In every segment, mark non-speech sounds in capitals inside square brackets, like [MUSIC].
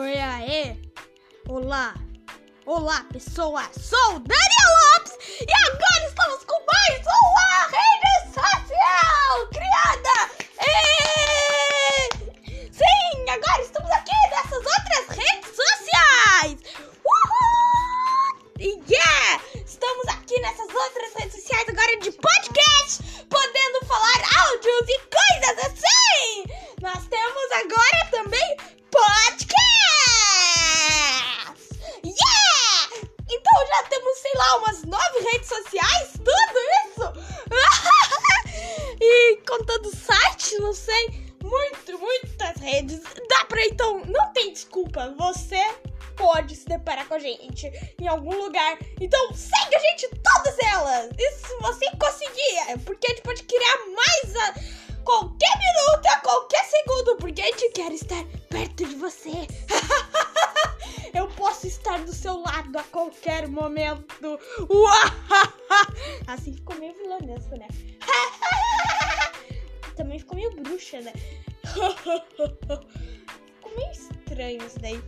Oi, aê! Olá! Olá, pessoas! Sou o Daniel Lopes e agora estamos com mais uma rede social criada! E... Sim, agora estamos aqui nessas outras redes sociais! Uhul! Yeah! Estamos aqui nessas outras redes sociais agora de podcast, gente em algum lugar. Então segue a gente todas elas! E se você conseguir, porque a gente pode criar mais a qualquer minuto, a qualquer segundo, porque a gente quer estar perto de você. [LAUGHS] Eu posso estar do seu lado a qualquer momento. [LAUGHS] Assim ficou meio vilanesco, né? [LAUGHS] Também ficou meio bruxa, né? Ficou meio estranho isso daí.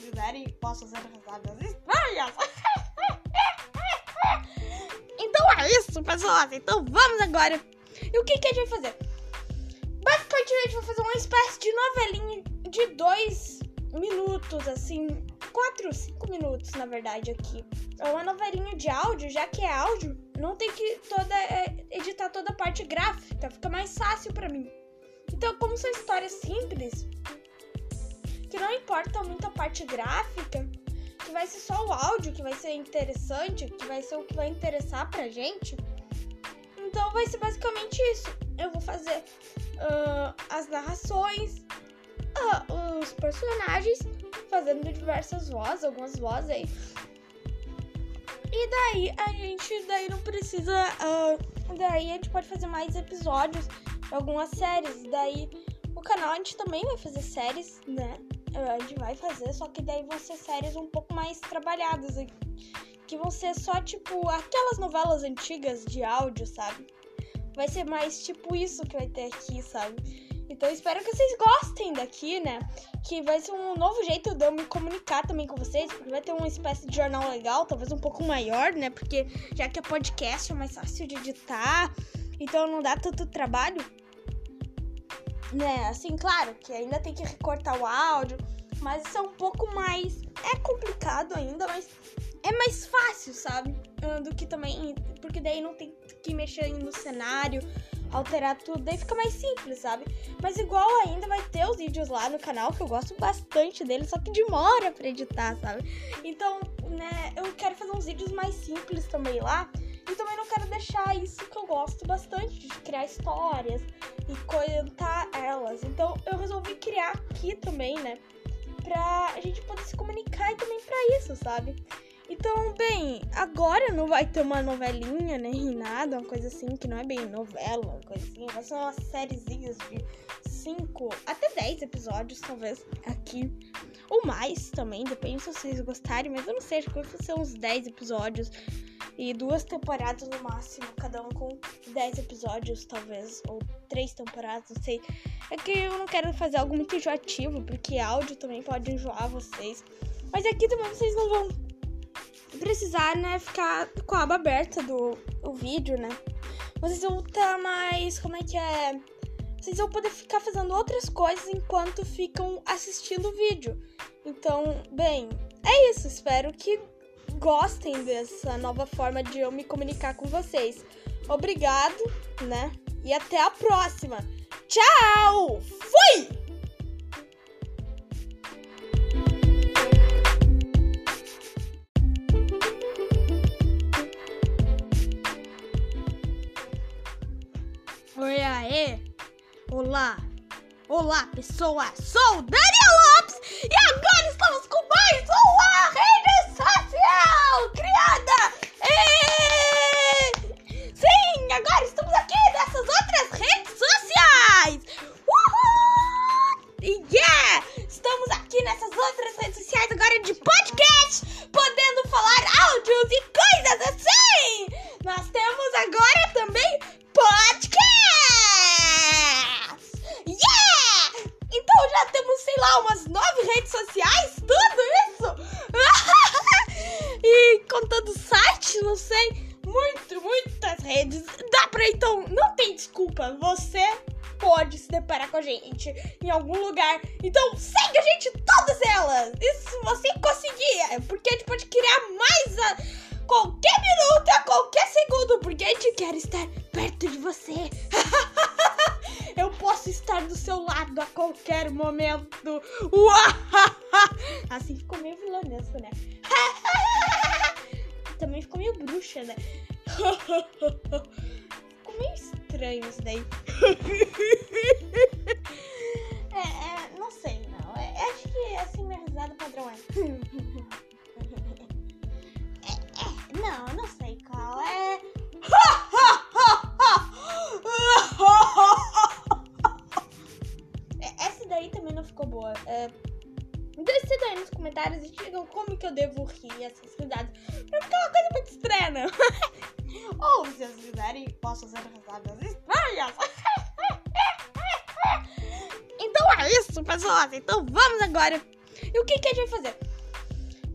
Quiserem, posso fazer risadas estranhas. [LAUGHS] Então é isso, pessoas. Então vamos agora. E o que, que a gente vai fazer? Basicamente a gente vai fazer uma espécie de novelinha de dois minutos, assim. Quatro, cinco minutos, na verdade, aqui. É uma novelinha de áudio, já que é áudio, não tem que toda é, editar toda a parte gráfica, fica mais fácil pra mim. Então, como são histórias simples, importa muito a parte gráfica, que vai ser só o áudio, que vai ser interessante, que vai ser o que vai interessar pra gente. Então vai ser basicamente isso. Eu vou fazer ah, as narrações, ah, os personagens, fazendo diversas vozes, algumas vozes aí. E daí a gente daí não precisa. ah, daí a gente pode fazer mais episódios, algumas séries. Daí o canal a gente também vai fazer séries, né? A gente vai fazer, só que daí vão ser séries um pouco mais trabalhadas. Que vão ser só tipo aquelas novelas antigas de áudio, sabe? Vai ser mais tipo isso que vai ter aqui, sabe? Então espero que vocês gostem daqui, né? Que vai ser um novo jeito de eu me comunicar também com vocês, porque vai ter uma espécie de jornal legal, talvez um pouco maior, né? Porque já que é podcast é mais fácil de editar, então não dá tanto trabalho. Né? Assim, claro que ainda tem que recortar o áudio, mas isso é um pouco mais. É complicado ainda, mas é mais fácil, sabe? Ah, Do que também. Porque daí não tem que mexer no cenário, alterar tudo, daí fica mais simples, sabe? Mas igual ainda vai ter os vídeos lá no canal, que eu gosto bastante deles, só que demora pra editar, sabe? Então, né, eu quero fazer uns vídeos mais simples também lá. E também não quero deixar isso que eu gosto bastante, de criar histórias e contar elas. Então eu resolvi criar aqui também, né? Pra a gente poder se comunicar e também pra isso, sabe? Então, bem, agora não vai ter uma novelinha, né? Nem nada, uma coisa assim, que não é bem novela, uma coisa assim. Vai ser umas sériezinhas de 5 até 10 episódios, talvez, aqui. Ou mais também, depende se vocês gostarem, mas eu não sei, acho que vai ser uns 10 episódios. E duas temporadas no máximo, cada um com 10 episódios, talvez. Ou três temporadas, não sei. É que eu não quero fazer algo muito enjoativo, porque áudio também pode enjoar vocês. Mas aqui também vocês não vão precisar, né, ficar com a aba aberta do o vídeo, né? Vocês vão estar mais. Como é que é? Vocês vão poder ficar fazendo outras coisas enquanto ficam assistindo o vídeo. Então, bem, é isso. Espero que gostem dessa nova forma de eu me comunicar com vocês. Obrigado, né? E até a próxima. Tchau! Fui! Oi, aê! Olá! Olá, pessoas! Sou o Daniel Lopes e agora estamos com mais uma rede gente em algum lugar. Então segue a gente todas elas! E se você conseguir, é porque a gente pode criar mais a qualquer minuto, a qualquer segundo, porque a gente quer estar perto de você. [LAUGHS] Eu posso estar do seu lado a qualquer momento. [LAUGHS] Assim ficou meio vilanesco, né? [LAUGHS] Também ficou meio bruxa, né? Ficou meio estranho isso daí. Eu devo rir essas risadas. Pra ficar uma coisa muito estranha, não. [LAUGHS] Ou se vocês quiserem, posso fazer risadas estranhas. [LAUGHS] Então é isso, pessoas. Então vamos agora. E o que, que a gente vai fazer?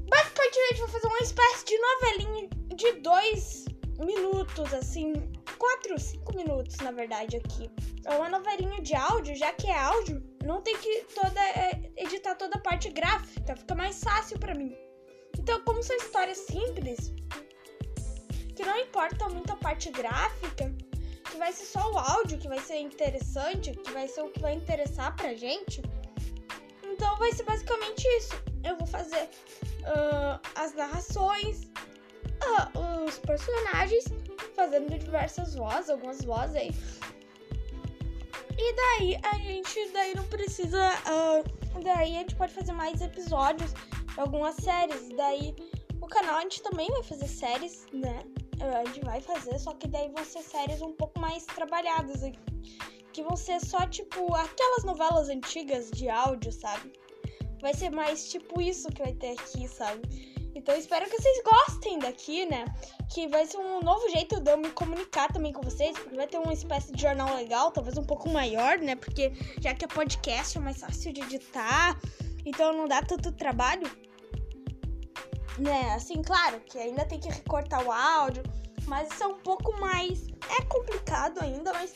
Basicamente a gente vai fazer uma espécie de novelinha de dois minutos, assim. Quatro, cinco minutos, na verdade, aqui. É uma novelinha de áudio, já que é áudio, não tem que toda é, editar toda a parte gráfica, fica mais fácil pra mim. Então, como são histórias simples, que não importa muito a parte gráfica, que vai ser só o áudio que vai ser interessante, que vai ser o que vai interessar pra gente. Então vai ser basicamente isso. Eu vou fazer uh, as narrações, uh, os personagens, fazendo diversas vozes, algumas vozes aí. E daí a gente daí não precisa. Uh, daí a gente pode fazer mais episódios, algumas séries. Daí o canal a gente também vai fazer séries, né? A gente vai fazer, só que daí vão ser séries um pouco mais trabalhadas. Que vão ser só tipo aquelas novelas antigas de áudio, sabe? Vai ser mais tipo isso que vai ter aqui, sabe? Então espero que vocês gostem daqui, né? Que vai ser um novo jeito de eu me comunicar também com vocês, porque vai ter uma espécie de jornal legal, talvez um pouco maior, né? Porque já que é podcast é mais fácil de editar, então não dá tanto trabalho. Né, assim, claro que ainda tem que recortar o áudio, mas isso é um pouco mais. É complicado ainda, mas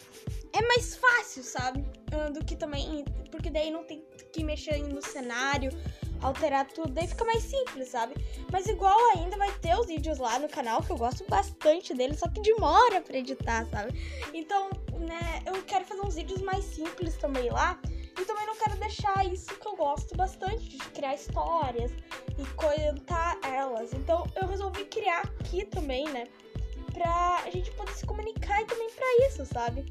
é mais fácil, sabe? Do que também. Porque daí não tem que mexer no cenário, alterar tudo, daí fica mais simples, sabe? Mas igual ainda vai ter os vídeos lá no canal, que eu gosto bastante deles, só que demora pra editar, sabe? Então, né, eu quero fazer uns vídeos mais simples também lá. E também não quero deixar isso que eu gosto bastante, de criar histórias e contar elas. Então eu resolvi criar aqui também, né? Pra a gente poder se comunicar e também pra isso, sabe?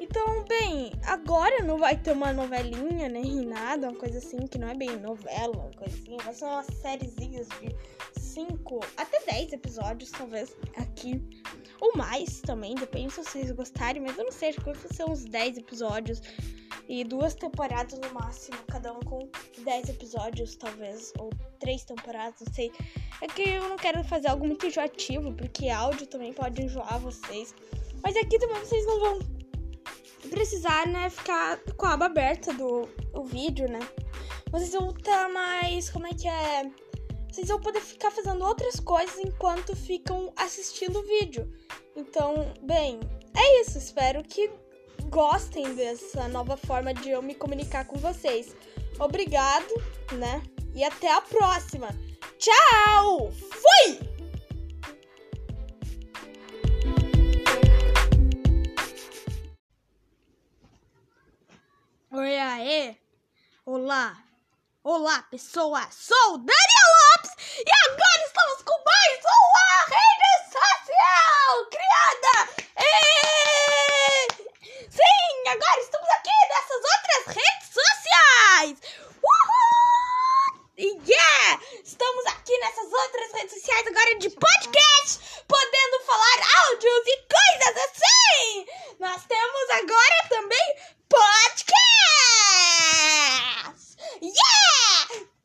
Então, bem, agora não vai ter uma novelinha, né? Nem nada, uma coisa assim, que não é bem novela, uma coisa assim. Vai ser umas sériezinhas de 5 até 10 episódios, talvez, aqui. Ou mais também, depende se vocês gostarem, mas eu não sei, acho que ser uns 10 episódios. E duas temporadas no máximo, cada um com 10 episódios, talvez. Ou três temporadas, não sei. É que eu não quero fazer algo muito enjoativo, porque áudio também pode enjoar vocês. Mas aqui também vocês não vão precisar, né, ficar com a aba aberta do o vídeo, né? Vocês vão estar mais. Como é que é? Vocês vão poder ficar fazendo outras coisas enquanto ficam assistindo o vídeo. Então, bem, é isso. Espero que gostem dessa nova forma de eu me comunicar com vocês. Obrigado, né? E até a próxima. Tchau! Fui! Oi, aê! Olá! Olá, pessoas! Sou o Daniel e agora estamos com mais uma rede social criada! E... Sim, agora estamos aqui nessas outras redes sociais! Uhul! Yeah! Estamos aqui nessas outras redes sociais agora de podcast, podendo falar áudios e coisas assim! Nós temos agora também podcast! Yeah!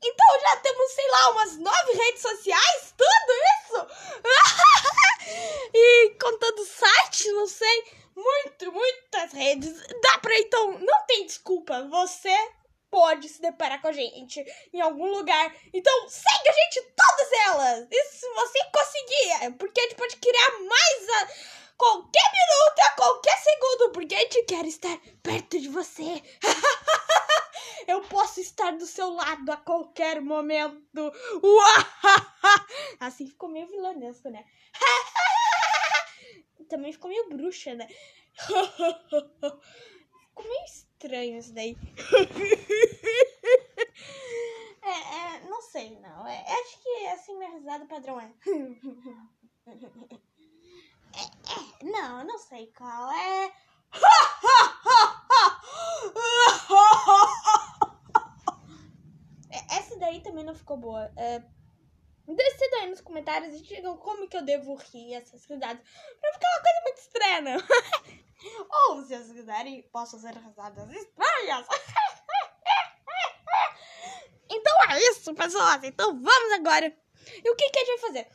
Então já temos, sei lá, umas nove redes sociais, tudo isso! e contando sites, não sei, muito, muitas redes. Dá pra então, não tem desculpa, você pode se deparar com a gente em algum lugar. Então segue a gente todas elas! E se você conseguir, porque a gente pode criar mais a qualquer minuto, a qualquer segundo, porque a gente quer estar perto de você. [LAUGHS] Eu posso estar do seu lado a qualquer momento. [LAUGHS] Assim ficou meio vilanesco, né? [LAUGHS] Também ficou meio bruxa, né? Ficou meio estranho isso daí. [LAUGHS] É, é, não sei, não. É, acho que assim minha risada padrão é. [LAUGHS] é, é não, não sei qual é. [LAUGHS] É, essa daí também não ficou boa. É, Decidam aí nos comentários e digam como que eu devo rir essas risadas. Pra ficar uma coisa muito estranha. Ou se vocês quiserem, posso fazer risadas estranhas. [LAUGHS] Então é isso, pessoas. Então vamos agora. E o que, que a gente vai fazer?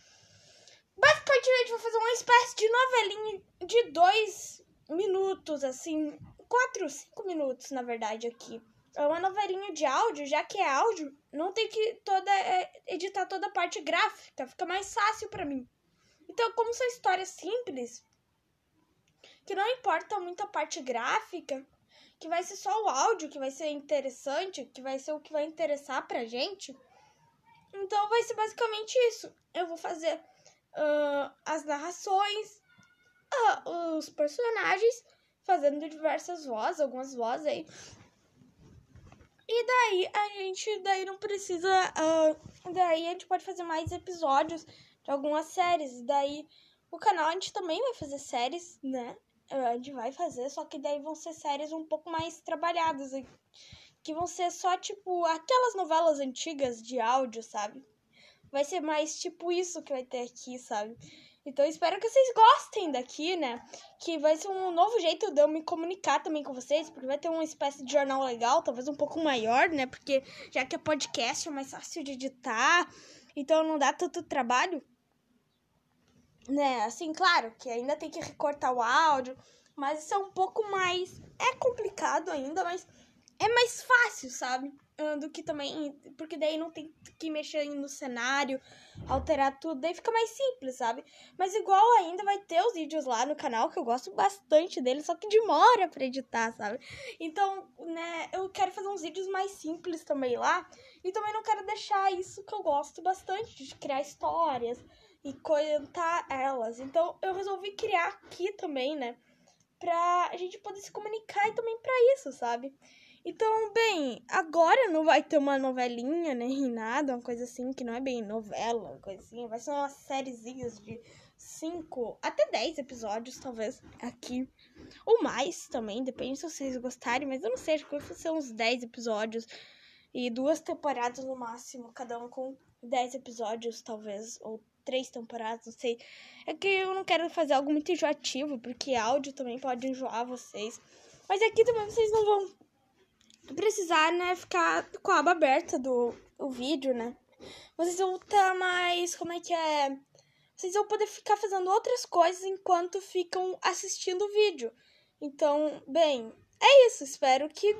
Basicamente, a gente vai fazer uma espécie de novelinha de dois minutos, assim. Quatro, cinco minutos, na verdade, aqui. É uma novelinha de áudio, já que é áudio, não tem que toda é, editar toda a parte gráfica, fica mais fácil para mim. Então, como são histórias simples, que não importa muito a parte gráfica, que vai ser só o áudio que vai ser interessante, que vai ser o que vai interessar pra gente. Então vai ser basicamente isso. Eu vou fazer uh, as narrações, uh, os personagens, fazendo diversas vozes, algumas vozes aí. E daí a gente daí não precisa. Uh, daí a gente pode fazer mais episódios de algumas séries. Daí o canal a gente também vai fazer séries, né? A gente vai fazer, só que daí vão ser séries um pouco mais trabalhadas, que vão ser só tipo aquelas novelas antigas de áudio, sabe? Vai ser mais tipo isso que vai ter aqui, sabe? Então espero que vocês gostem daqui, né? Que vai ser um novo jeito de eu me comunicar também com vocês, porque vai ter uma espécie de jornal legal, talvez um pouco maior, né? Porque já que é podcast é mais fácil de editar, então não dá tanto trabalho né? Assim, claro que ainda tem que recortar o áudio, mas isso é um pouco mais. É complicado ainda, mas é mais fácil, sabe? Do que também. Porque daí não tem que mexer no cenário, alterar tudo, daí fica mais simples, sabe? Mas igual ainda vai ter os vídeos lá no canal, que eu gosto bastante deles, só que demora pra editar, sabe? Então, né, eu quero fazer uns vídeos mais simples também lá. E também não quero deixar isso que eu gosto bastante, de criar histórias e contar elas. Então eu resolvi criar aqui também, né? Pra a gente poder se comunicar e também pra isso, sabe? Então, bem, agora não vai ter uma novelinha, né? Nada, uma coisa assim, que não é bem novela, uma coisa assim. Vai ser umas sériezinhas de 5 até 10 episódios, talvez, aqui. Ou mais também, depende se vocês gostarem, mas eu não sei, acho que vai ser uns 10 episódios. E duas temporadas no máximo, cada um com 10 episódios, talvez, ou três temporadas, não sei. É que eu não quero fazer algo muito enjoativo, porque áudio também pode enjoar vocês. Mas aqui também vocês não vão precisar, né, ficar com a aba aberta do o vídeo, né? Vocês vão estar mais, como é que é? Vocês vão poder ficar fazendo outras coisas enquanto ficam assistindo o vídeo. Então, bem, é isso. Espero que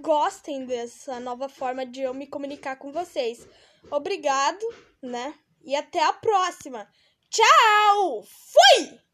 gostem dessa nova forma de eu me comunicar com vocês. Obrigado, né? e até a próxima. Tchau! Fui!